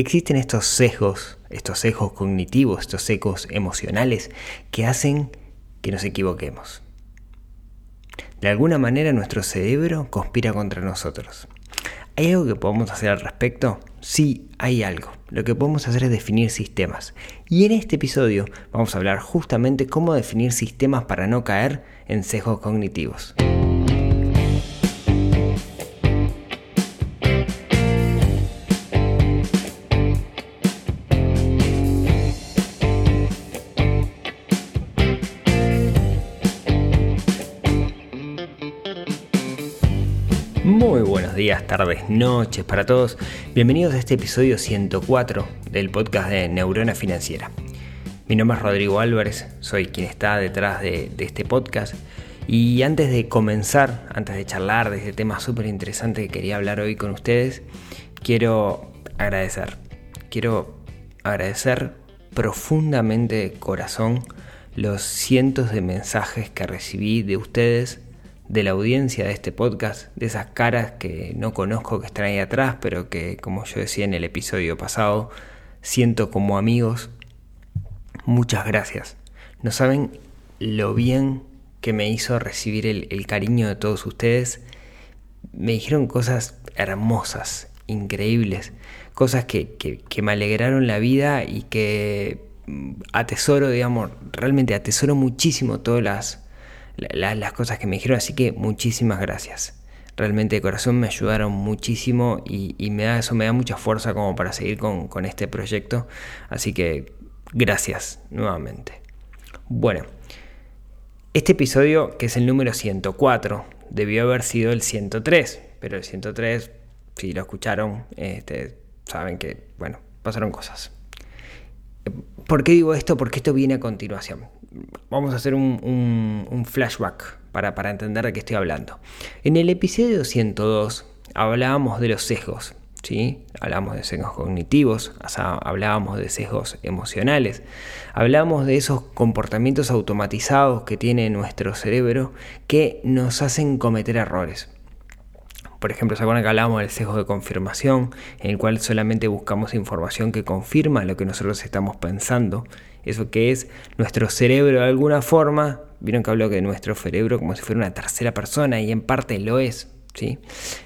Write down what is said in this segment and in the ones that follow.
Existen estos sesgos, estos sesgos cognitivos, estos sesgos emocionales que hacen que nos equivoquemos. De alguna manera nuestro cerebro conspira contra nosotros. ¿Hay algo que podemos hacer al respecto? Sí, hay algo. Lo que podemos hacer es definir sistemas. Y en este episodio vamos a hablar justamente cómo definir sistemas para no caer en sesgos cognitivos. Días, tardes, noches para todos. Bienvenidos a este episodio 104 del podcast de Neurona Financiera. Mi nombre es Rodrigo Álvarez, soy quien está detrás de, este podcast. Y antes de comenzar, antes de charlar de este tema súper interesante que quería hablar hoy con ustedes, quiero agradecer. Quiero agradecer profundamente de corazón los cientos de mensajes que recibí de ustedes de la audiencia de este podcast, de esas caras que no conozco que están ahí atrás, pero que, como yo decía en el episodio pasado, siento como amigos. Muchas gracias. No saben lo bien que me hizo recibir el, cariño de todos ustedes. Me dijeron cosas hermosas, increíbles, cosas que, que me alegraron la vida y que mm, atesoro, digamos, realmente atesoro muchísimo todas las las cosas que me dijeron, así que muchísimas gracias. Realmente de corazón me ayudaron muchísimo y, me da, eso me da mucha fuerza como para seguir con, con este proyecto. Así que gracias nuevamente. Bueno, este episodio, que es el número 104, debió haber sido el 103, pero el 103, si lo escucharon, este, saben que, bueno, pasaron cosas. ¿Por qué digo esto? Porque esto viene a continuación vamos a hacer un, flashback para, para, entender de qué estoy hablando. En el episodio 102 hablábamos de los sesgos, ¿sí? Hablábamos de sesgos cognitivos, hablábamos de sesgos emocionales, hablábamos de esos comportamientos automatizados que tiene nuestro cerebro que nos hacen cometer errores. Por ejemplo, ¿se acuerdan que hablábamos del sesgo de confirmación, en el cual solamente buscamos información que confirma lo que nosotros estamos pensando? Eso que es nuestro cerebro de alguna forma, vieron que hablo de nuestro cerebro como si fuera una tercera persona y en parte lo es, ¿sí?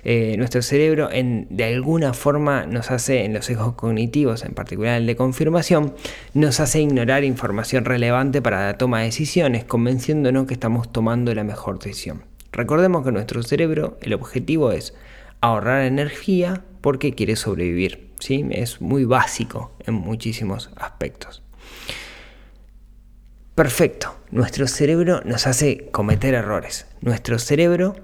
Eh, nuestro cerebro de alguna forma nos hace, en los sesgos cognitivos, en particular el de confirmación, nos hace ignorar información relevante para la toma de decisiones, convenciéndonos que estamos tomando la mejor decisión. Recordemos que nuestro cerebro, el objetivo es ahorrar energía porque quiere sobrevivir. ¿sí? Es muy básico en muchísimos aspectos. Perfecto, nuestro cerebro nos hace cometer errores. Nuestro cerebro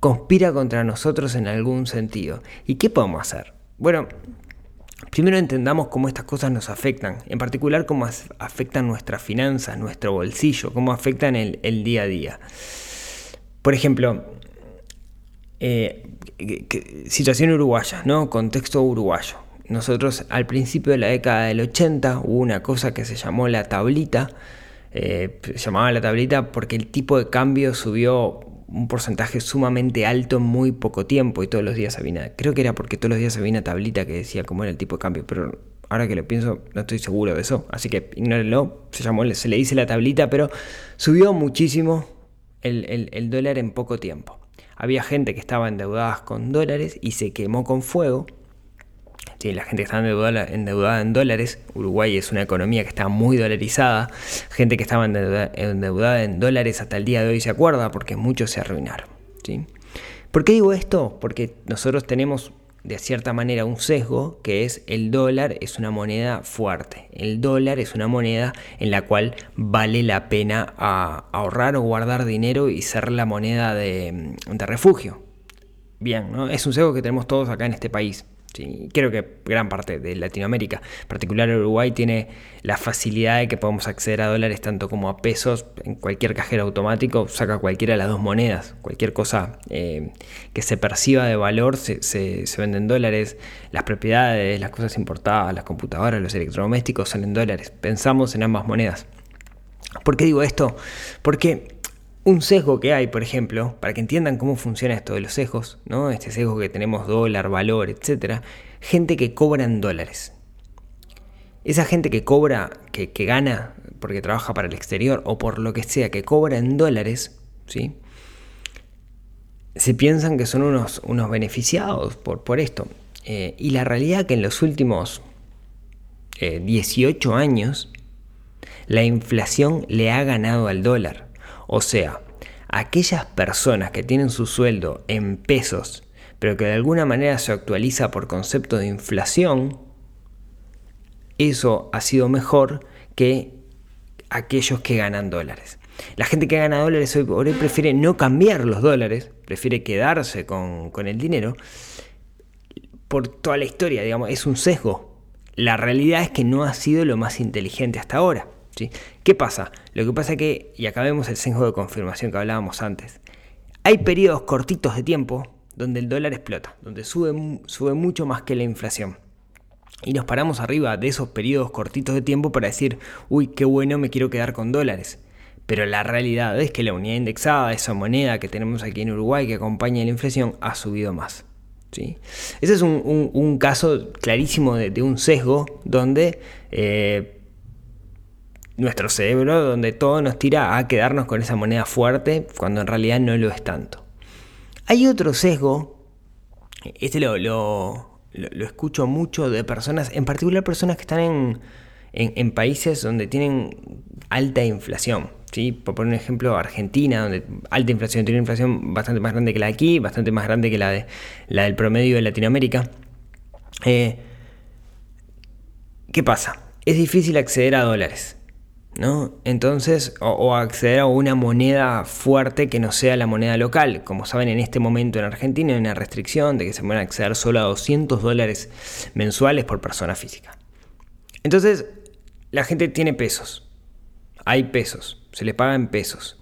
conspira contra nosotros en algún sentido. ¿Y qué podemos hacer? Bueno, primero entendamos cómo estas cosas nos afectan, en particular cómo afectan nuestras finanzas, nuestro bolsillo, cómo afectan el día a día. Por ejemplo, eh, situación uruguaya, ¿no? Contexto uruguayo. Nosotros al principio de la década del 80 hubo una cosa que se llamó la tablita. Eh, se llamaba la tablita porque el tipo de cambio subió un porcentaje sumamente alto en muy poco tiempo y todos los días había una, creo que era porque todos los días había una tablita que decía cómo era el tipo de cambio, pero ahora que lo pienso no estoy seguro de eso, así que ignórenlo, se se le dice la tablita, pero subió muchísimo el, dólar en poco tiempo. Había gente que estaba endeudada con dólares y se quemó con fuego. Sí, la gente que estaba endeudada, en dólares, Uruguay es una economía que está muy dolarizada, gente que estaba endeudada, en dólares hasta el día de hoy se acuerda porque muchos se arruinaron. ¿sí? ¿Por qué digo esto? Porque nosotros tenemos de cierta manera un sesgo que es el dólar es una moneda fuerte. El dólar es una moneda en la cual vale la pena ahorrar o guardar dinero y ser la moneda de, de refugio. Bien, ¿no? es un sesgo que tenemos todos acá en este país. Sí, creo que gran parte de Latinoamérica, en particular Uruguay, tiene la facilidad de que podemos acceder a dólares tanto como a pesos. En cualquier cajero automático saca cualquiera de las dos monedas. Cualquier cosa eh, que se perciba de valor se, se, vende en dólares. Las propiedades, las cosas importadas, las computadoras, los electrodomésticos son en dólares. Pensamos en ambas monedas. ¿Por qué digo esto? Porque un sesgo que hay, por ejemplo, para que entiendan cómo funciona esto de los sesgos, ¿no? Este sesgo que tenemos dólar, valor, etcétera, gente que cobra en dólares. Esa gente que cobra, que, gana porque trabaja para el exterior o por lo que sea, que cobra en dólares, ¿sí? Se piensan que son unos, unos beneficiados por, por esto. Eh, y la realidad que en los últimos 18 eh, años, la inflación le ha ganado al dólar. O sea, aquellas personas que tienen su sueldo en pesos, pero que de alguna manera se actualiza por concepto de inflación, eso ha sido mejor que aquellos que ganan dólares. La gente que gana dólares hoy, prefiere no cambiar los dólares, prefiere quedarse con, con el dinero por toda la historia, digamos, es un sesgo. La realidad es que no ha sido lo más inteligente hasta ahora. ¿Qué pasa? Lo que pasa es que, y acá vemos el sesgo de confirmación que hablábamos antes, hay periodos cortitos de tiempo donde el dólar explota, donde sube, sube mucho más que la inflación y nos paramos arriba de esos periodos cortitos de tiempo para decir, uy, qué bueno, me quiero quedar con dólares. Pero la realidad es que la unidad indexada, esa moneda que tenemos aquí en Uruguay que acompaña la inflación, ha subido más. ¿sí? Ese es un, caso clarísimo de, un sesgo donde eh, nuestro cerebro, donde todo nos tira a quedarnos con esa moneda fuerte cuando en realidad no lo es tanto. Hay otro sesgo, este lo lo, escucho mucho de personas, en particular personas que están en, países donde tienen alta inflación. ¿sí? Por poner un ejemplo, Argentina, donde alta inflación, tiene una inflación bastante más grande que la de aquí, bastante más grande que la, de, la del promedio de Latinoamérica. Eh, ¿Qué pasa? Es difícil acceder a dólares. ¿No? Entonces, o, acceder a una moneda fuerte que no sea la moneda local. Como saben, en este momento en Argentina hay una restricción de que se pueden acceder solo a 200 dólares mensuales por persona física. Entonces, la gente tiene pesos. Hay pesos. Se le paga en pesos.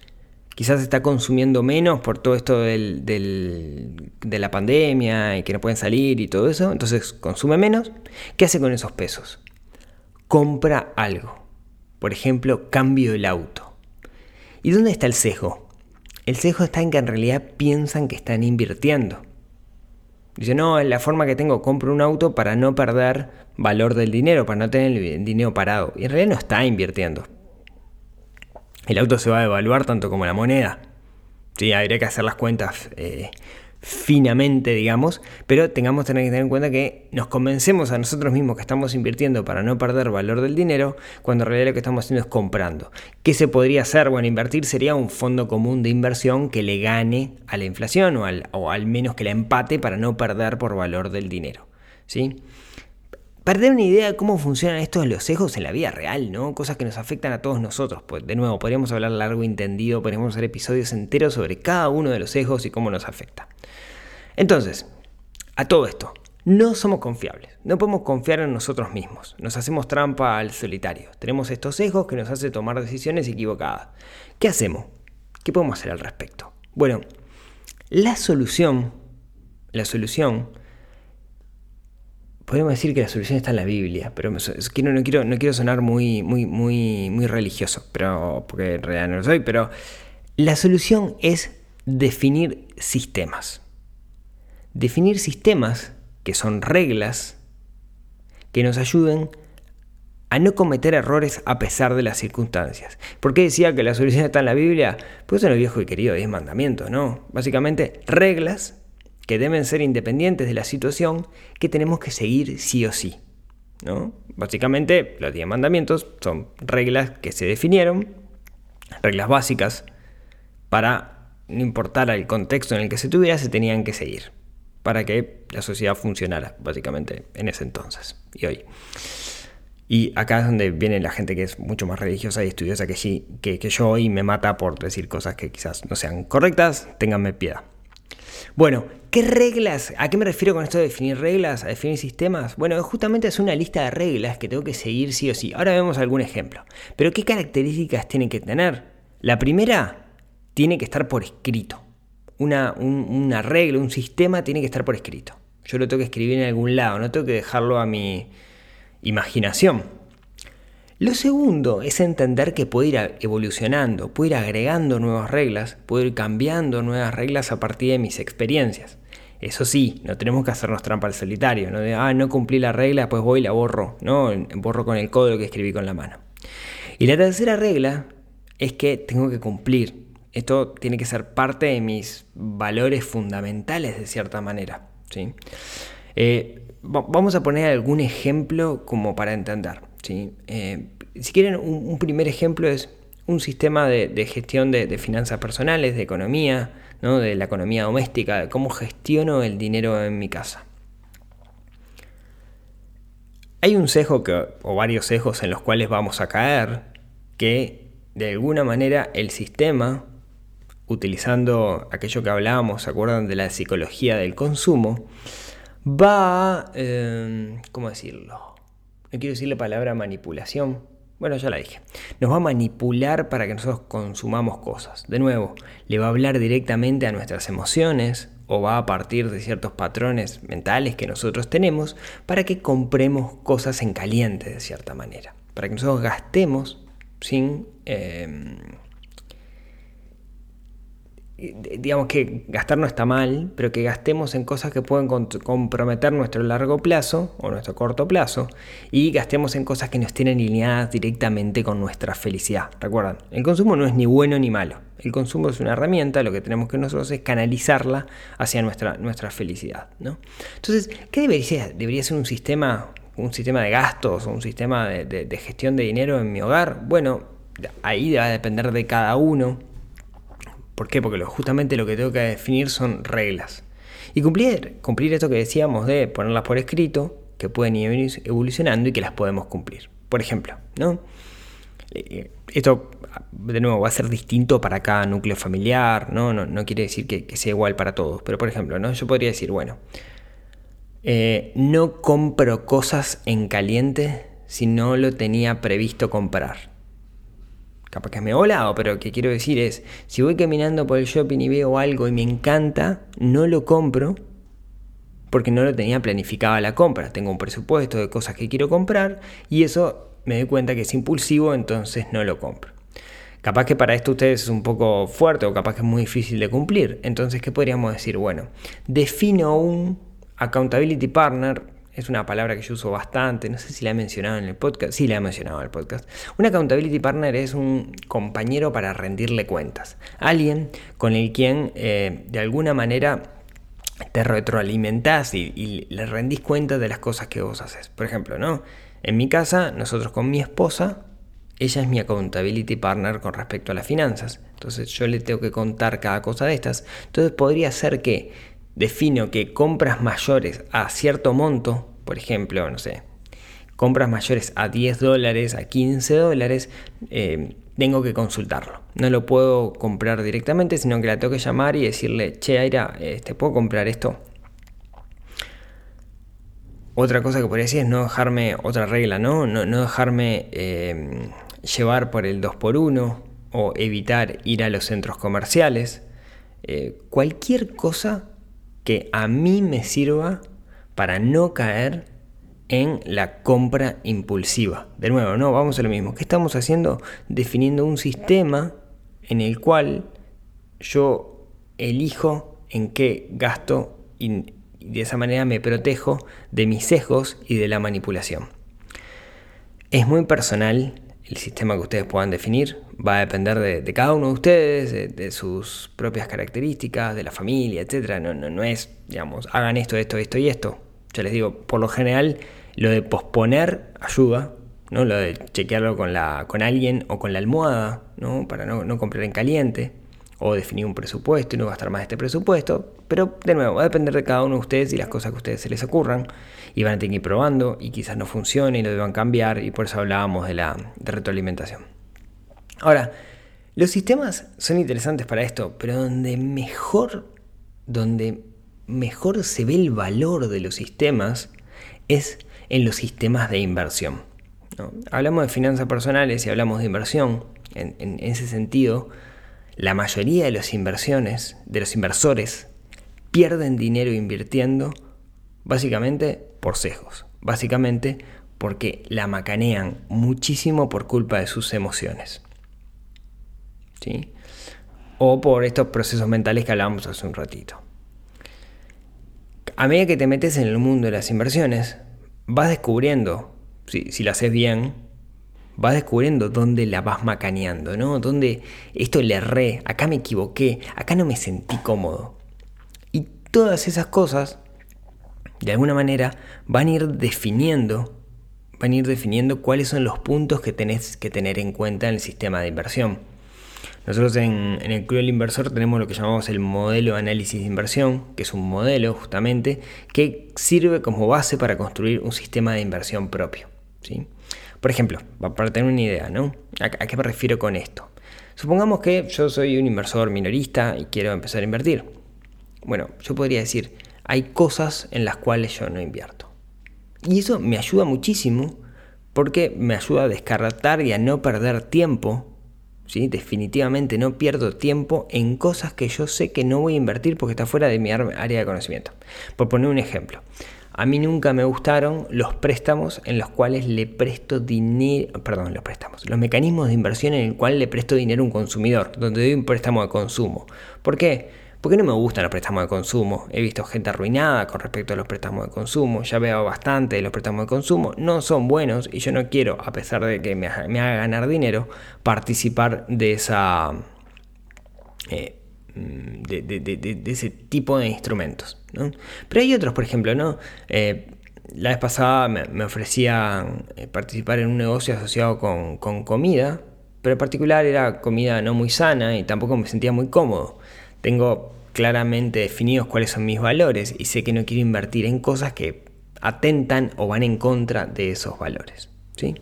Quizás está consumiendo menos por todo esto de la pandemia y que no pueden salir y todo eso. Entonces consume menos. ¿Qué hace con esos pesos? Compra algo por ejemplo, cambio el auto. ¿Y dónde está el sesgo? El sesgo está en que en realidad piensan que están invirtiendo. Dice, no, es la forma que tengo, compro un auto para no perder valor del dinero, para no tener el dinero parado. Y en realidad no está invirtiendo. El auto se va a devaluar tanto como la moneda. Sí, habría que hacer las cuentas eh, finamente, digamos, pero tengamos que tener en cuenta que nos convencemos a nosotros mismos que estamos invirtiendo para no perder valor del dinero, cuando en realidad lo que estamos haciendo es comprando. ¿Qué se podría hacer? Bueno, invertir sería un fondo común de inversión que le gane a la inflación o al, o al menos que la empate para no perder por valor del dinero. ¿sí? Tener una idea de cómo funcionan estos los sesgos en la vida real, ¿no? Cosas que nos afectan a todos nosotros. Pues de nuevo, podríamos hablar largo y entendido, podríamos hacer episodios enteros sobre cada uno de los sesgos y cómo nos afecta. Entonces, a todo esto, no somos confiables, no podemos confiar en nosotros mismos, nos hacemos trampa al solitario, tenemos estos sesgos que nos hacen tomar decisiones equivocadas. ¿Qué hacemos? ¿Qué podemos hacer al respecto? Bueno, la solución, la solución, podemos decir que la solución está en la Biblia, pero no quiero, no quiero sonar muy, religioso, pero, porque en realidad no lo soy, pero la solución es definir sistemas definir sistemas, que son reglas, que nos ayuden a no cometer errores a pesar de las circunstancias. ¿Por qué decía que la solución está en la Biblia? Pues en el viejo y querido 10 mandamientos, ¿no? Básicamente, reglas que deben ser independientes de la situación que tenemos que seguir sí o sí. ¿no? Básicamente, los 10 mandamientos son reglas que se definieron, reglas básicas, para no importar el contexto en el que se tuviera, se tenían que seguir para que la sociedad funcionara, básicamente, en ese entonces y hoy. Y acá es donde viene la gente que es mucho más religiosa y estudiosa que, que, que yo y me mata por decir cosas que quizás no sean correctas, ténganme piedad. Bueno, ¿qué reglas? ¿A qué me refiero con esto de definir reglas? ¿A definir sistemas? Bueno, justamente es una lista de reglas que tengo que seguir sí o sí. Ahora vemos algún ejemplo. Pero ¿qué características tienen que tener? La primera, tiene que estar por escrito una, un, regla, un sistema tiene que estar por escrito. Yo lo tengo que escribir en algún lado, no tengo que dejarlo a mi imaginación. Lo segundo es entender que puede ir evolucionando, puede ir agregando nuevas reglas, puede ir cambiando nuevas reglas a partir de mis experiencias. Eso sí, no tenemos que hacernos trampa al solitario, no ah, no cumplí la regla, pues voy y la borro, no, borro con el código que escribí con la mano. Y la tercera regla es que tengo que cumplir. Esto tiene que ser parte de mis valores fundamentales de cierta manera. ¿sí? Eh, vamos a poner algún ejemplo como para entender. Eh, si quieren, un, primer ejemplo es un sistema de, gestión de, finanzas personales, de economía, ¿no? de la economía doméstica, de cómo gestiono el dinero en mi casa. Hay un sesgo que, o varios sesgos en los cuales vamos a caer que de alguna manera el sistema, utilizando aquello que hablábamos, ¿se acuerdan de la psicología del consumo? Va, eh, ¿cómo decirlo? No quiero decir la palabra manipulación, bueno, ya la dije. Nos va a manipular para que nosotros consumamos cosas. De nuevo, le va a hablar directamente a nuestras emociones o va a partir de ciertos patrones mentales que nosotros tenemos para que compremos cosas en caliente de cierta manera. Para que nosotros gastemos sin... Eh, digamos que gastar no está mal, pero que gastemos en cosas que pueden comprometer nuestro largo plazo o nuestro corto plazo y gastemos en cosas que nos tienen alineadas directamente con nuestra felicidad. Recuerdan, el consumo no es ni bueno ni malo. El consumo es una herramienta, lo que tenemos que nosotros es canalizarla hacia nuestra, nuestra felicidad. ¿no? Entonces, ¿qué debería? ¿Debería ser un sistema, un sistema de gastos o un sistema de gestión de dinero en mi hogar? Bueno, ahí va a depender de cada uno ¿Por qué? Porque justamente lo que tengo que definir son reglas. Y cumplir, cumplir esto que decíamos de ponerlas por escrito, que pueden ir evolucionando y que las podemos cumplir. Por ejemplo, ¿no? Eh, esto, de nuevo, va a ser distinto para cada núcleo familiar, ¿no? No, quiere decir que, sea igual para todos. Pero, por ejemplo, ¿no? yo podría decir, bueno, eh, no compro cosas en caliente si no lo tenía previsto comprar capaz que me volado, pero lo que quiero decir es, si voy caminando por el shopping y veo algo y me encanta, no lo compro porque no lo tenía planificada la compra. Tengo un presupuesto de cosas que quiero comprar y eso me doy cuenta que es impulsivo, entonces no lo compro. Capaz que para esto ustedes es un poco fuerte o capaz que es muy difícil de cumplir. Entonces, ¿qué podríamos decir? Bueno, defino un accountability partner es una palabra que yo uso bastante, no sé si la he mencionado en el podcast, sí la he mencionado en el podcast. Un accountability partner es un compañero para rendirle cuentas, alguien con el quien eh, de alguna manera te retroalimentás y, le rendís cuenta de las cosas que vos haces. Por ejemplo, ¿no? En mi casa, nosotros con mi esposa, ella es mi accountability partner con respecto a las finanzas. Entonces yo le tengo que contar cada cosa de estas. Entonces podría ser que defino que compras mayores a cierto monto, por ejemplo, no sé, compras mayores a 10 dólares, a 15 dólares, eh, tengo que consultarlo. No lo puedo comprar directamente, sino que la tengo que llamar y decirle, che, Aira, este, ¿puedo comprar esto? Otra cosa que podría decir es no dejarme, otra regla, ¿no? No, dejarme eh, llevar por el 2x1 o evitar ir a los centros comerciales. Cualquier cosa que a mí me sirva para no caer en la compra impulsiva. De nuevo, no, vamos a lo mismo. ¿Qué estamos haciendo? Definiendo un sistema en el cual yo elijo en qué gasto y de esa manera me protejo de mis sesgos y de la manipulación. Es muy personal el sistema que ustedes puedan definir va a depender de, cada uno de ustedes, de, sus propias características, de la familia, etc. No, no, no es, digamos, hagan esto, esto, esto y esto. Yo les digo, por lo general, lo de posponer ayuda, ¿no? Lo de chequearlo con, la, con alguien o con la almohada, ¿no? Para no, no comprar en caliente o definir un presupuesto y no gastar más este presupuesto. Pero de nuevo, va a depender de cada uno de ustedes y las cosas que a ustedes se les ocurran. Y van a tener que ir probando y quizás no funcione y lo deban cambiar. Y por eso hablábamos de la retroalimentación. Ahora, los sistemas son interesantes para esto, pero donde mejor, donde mejor se ve el valor de los sistemas es en los sistemas de inversión. Hablamos de finanzas personales y hablamos de inversión. en ese sentido, la mayoría de las inversiones, de los inversores, pierden dinero invirtiendo básicamente por sesgos, básicamente porque la macanean muchísimo por culpa de sus emociones. ¿Sí? O por estos procesos mentales que hablábamos hace un ratito. A medida que te metes en el mundo de las inversiones, vas descubriendo, si, si haces bien, vas descubriendo dónde la vas macaneando, ¿no? Dónde esto le erré, acá me equivoqué, acá no me sentí cómodo. Y todas esas cosas, de alguna manera, van a ir definiendo, van a ir definiendo cuáles son los puntos que tenés que tener en cuenta en el sistema de inversión. Nosotros en, el Club del Inversor tenemos lo que llamamos el modelo de análisis de inversión, que es un modelo justamente que sirve como base para construir un sistema de inversión propio. ¿sí? Por ejemplo, para tener una idea, ¿no? ¿A, qué me refiero con esto? Supongamos que yo soy un inversor minorista y quiero empezar a invertir. Bueno, yo podría decir, hay cosas en las cuales yo no invierto. Y eso me ayuda muchísimo porque me ayuda a descartar y a no perder tiempo. ¿sí? Definitivamente no pierdo tiempo en cosas que yo sé que no voy a invertir porque está fuera de mi área de conocimiento. Por poner un ejemplo, a mí nunca me gustaron los préstamos en los cuales le presto dinero, perdón, los préstamos, los mecanismos de inversión en el cual le presto dinero a un consumidor, donde doy un préstamo de consumo. ¿Por qué? Porque no me gustan los préstamos de consumo. He visto gente arruinada con respecto a los préstamos de consumo. Ya veo bastante de los préstamos de consumo. No son buenos y yo no quiero, a pesar de que me, haga ganar dinero, participar de esa... Eh, de, ese tipo de instrumentos. Pero hay otros, por ejemplo, ¿no? Eh, la vez pasada me, ofrecían eh, participar en un negocio asociado con, comida, pero en particular era comida no muy sana y tampoco me sentía muy cómodo. Tengo claramente definidos cuáles son mis valores y sé que no quiero invertir en cosas que atentan o van en contra de esos valores. ¿sí?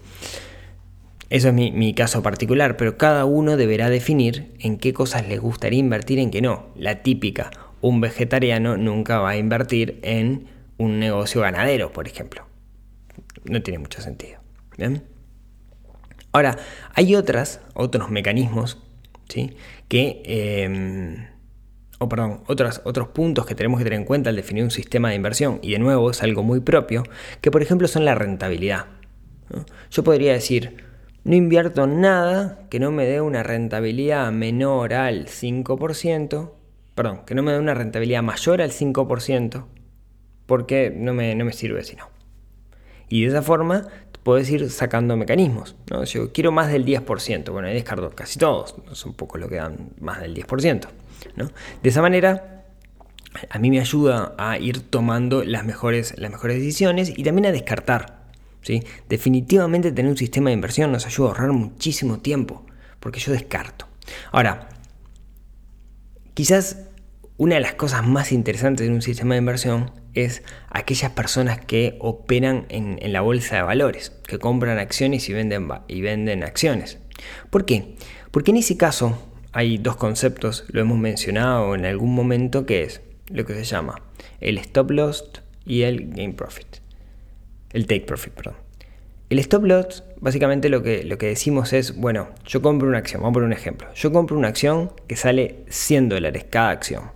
Eso es mi, caso particular, pero cada uno deberá definir en qué cosas les gustaría invertir en qué no. La típica, un vegetariano nunca va a invertir en un negocio ganadero, por ejemplo. No tiene mucho sentido. Ahora, hay otras, otros mecanismos, ¿sí? Que, em, o perdón, otros, puntos que tenemos que tener en cuenta al definir un sistema de inversión, y de nuevo es algo muy propio, que por ejemplo son la rentabilidad. Yo podría decir, no invierto nada que no me dé una rentabilidad menor al 5%, perdón, que no me dé una rentabilidad mayor al 5%, porque no me, no me sirve si no. Y de esa forma puedes ir sacando mecanismos. ¿no? Yo quiero más del 10%, bueno, ahí descarto casi todos, son pocos los que dan más del 10%. De esa manera, a mí me ayuda a ir tomando las mejores, las mejores decisiones y también a descartar. Definitivamente tener un sistema de inversión nos ayuda a ahorrar muchísimo tiempo, porque yo descarto. Ahora, quizás una de las cosas más interesantes de un sistema de inversión es aquellas personas que operan en, la bolsa de valores, que compran acciones y venden, y venden acciones. ¿Por qué? Porque en ese caso hay dos conceptos, lo hemos mencionado en algún momento, que es lo que se llama el stop loss y el gain profit. El take profit, perdón. El stop loss, básicamente lo que, lo que decimos es, bueno, yo compro una acción, vamos a poner un ejemplo. Yo compro una acción que sale 100 dólares cada acción.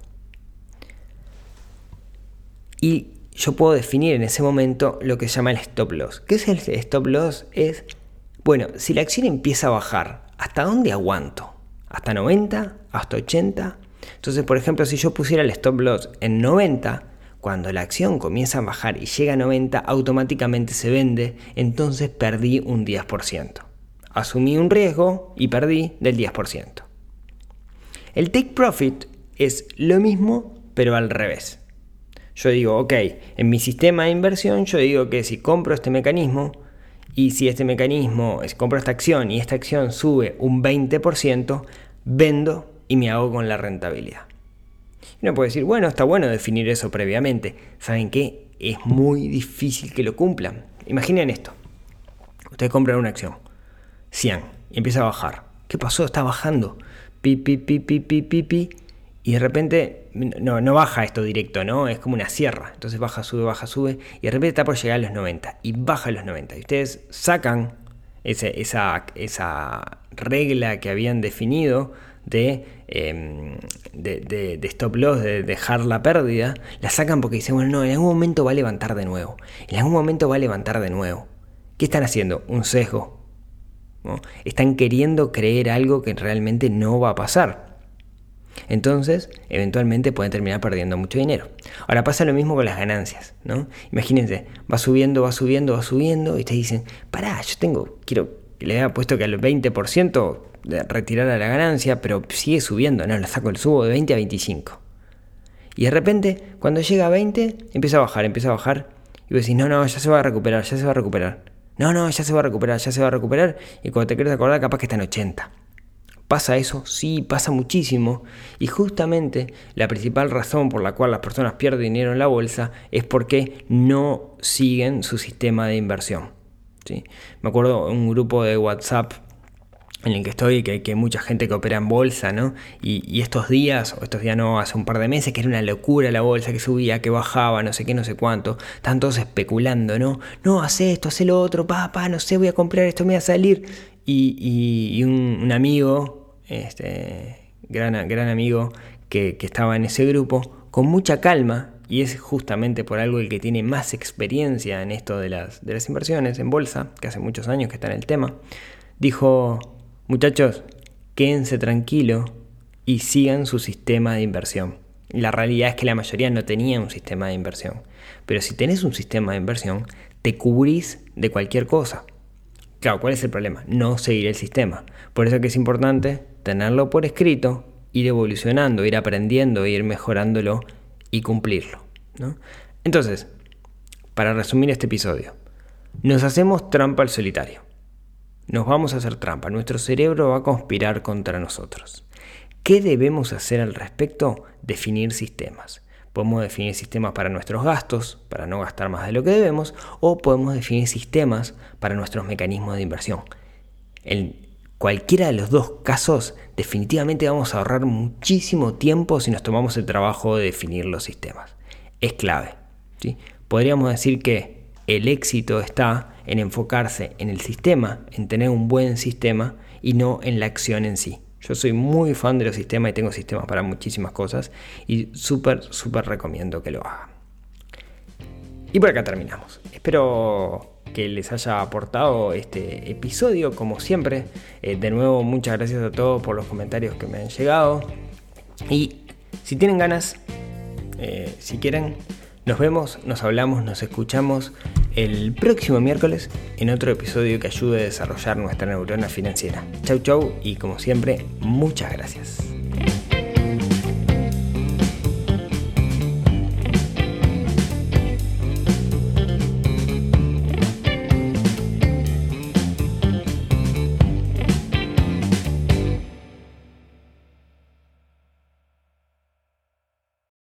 Y yo puedo definir en ese momento lo que se llama el stop loss. ¿Qué es el stop loss? Es, bueno, si la acción empieza a bajar, ¿hasta dónde aguanto? ¿Hasta 90? ¿Hasta 80? Entonces, por ejemplo, si yo pusiera el stop loss en 90, cuando la acción comienza a bajar y llega a 90, automáticamente se vende, entonces perdí un 10%. Asumí un riesgo y perdí del 10%. El take profit es lo mismo, pero al revés. Yo digo, ok, en mi sistema de inversión yo digo que si compro este mecanismo y si este mecanismo, es compro esta acción y esta acción sube un 20%, vendo y me hago con la rentabilidad. Uno puede decir, bueno, está bueno definir eso previamente. ¿Saben qué? Es muy difícil que lo cumplan. Imaginen esto. Ustedes compran una acción, 100, y empieza a bajar. ¿Qué pasó? Está bajando. Pi, pi, pi, pi, pi, pi, pi. Y de repente, no, no baja esto directo, ¿no? Es como una sierra. Entonces baja, sube, baja, sube. Y de repente está por llegar a los 90. Y baja a los 90. Y ustedes sacan esa, esa regla que habían definido Em, de, de, stop loss, de dejar la pérdida, la sacan porque dicen, bueno, no, en algún momento va a levantar de nuevo. En algún momento va a levantar de nuevo. ¿Qué están haciendo? Un sesgo. Están queriendo creer algo que realmente no va a pasar. Entonces, eventualmente pueden terminar perdiendo mucho dinero. Ahora pasa lo mismo con las ganancias, ¿no? Imagínense, va subiendo, va subiendo, va subiendo y te dicen, pará, yo tengo, quiero le haya puesto que al 20% de retirar a la ganancia, pero sigue subiendo, no, lo saco el subo de 20 a 25. Y de repente, cuando llega a 20, empieza a bajar, empieza a bajar. Y vos decís, no, no, ya se va a recuperar, ya se va a recuperar. No, no, ya se va a recuperar, ya se va a recuperar. Y cuando te quieres acordar, capaz que está en 80. ¿Pasa eso? Sí, pasa muchísimo. Y justamente la principal razón por la cual las personas pierden dinero en la bolsa es porque no siguen su sistema de inversión. ¿sí? Me acuerdo un grupo de WhatsApp en el que estoy, que, hay mucha gente que opera en bolsa, ¿no? Y, estos días, o estos días no, hace un par de meses, que era una locura la bolsa, que subía, que bajaba, no sé qué, no sé cuánto, están todos especulando, ¿no? No, hace esto, hace lo otro, papá, no sé, voy a comprar esto, me voy a salir. Y, un, amigo, este, gran, gran amigo, que, estaba en ese grupo, con mucha calma, y es justamente por algo el que tiene más experiencia en esto de las, de las inversiones en bolsa, que hace muchos años que está en el tema, dijo, Muchachos, quédense tranquilos y sigan su sistema de inversión. La realidad es que la mayoría no tenía un sistema de inversión. Pero si tenés un sistema de inversión, te cubrís de cualquier cosa. Claro, ¿cuál es el problema? No seguir el sistema. Por eso que es importante tenerlo por escrito, ir evolucionando, ir aprendiendo, ir mejorándolo y cumplirlo. Entonces, para resumir este episodio, nos hacemos trampa al solitario nos vamos a hacer trampa, nuestro cerebro va a conspirar contra nosotros. ¿Qué debemos hacer al respecto? Definir sistemas. Podemos definir sistemas para nuestros gastos, para no gastar más de lo que debemos, o podemos definir sistemas para nuestros mecanismos de inversión. En cualquiera de los dos casos, definitivamente vamos a ahorrar muchísimo tiempo si nos tomamos el trabajo de definir los sistemas. Es clave. ¿sí? Podríamos decir que el éxito está en enfocarse en el sistema, en tener un buen sistema y no en la acción en sí. Yo soy muy fan de los sistemas y tengo sistemas para muchísimas cosas y súper, súper recomiendo que lo hagan. Y por acá terminamos. Espero que les haya aportado este episodio, como siempre. Eh, de nuevo, muchas gracias a todos por los comentarios que me han llegado. Y si tienen ganas, eh, si quieren, nos vemos, nos hablamos, nos escuchamos el próximo miércoles en otro episodio que ayude a desarrollar nuestra neurona financiera. Chau chau y como siempre, muchas gracias.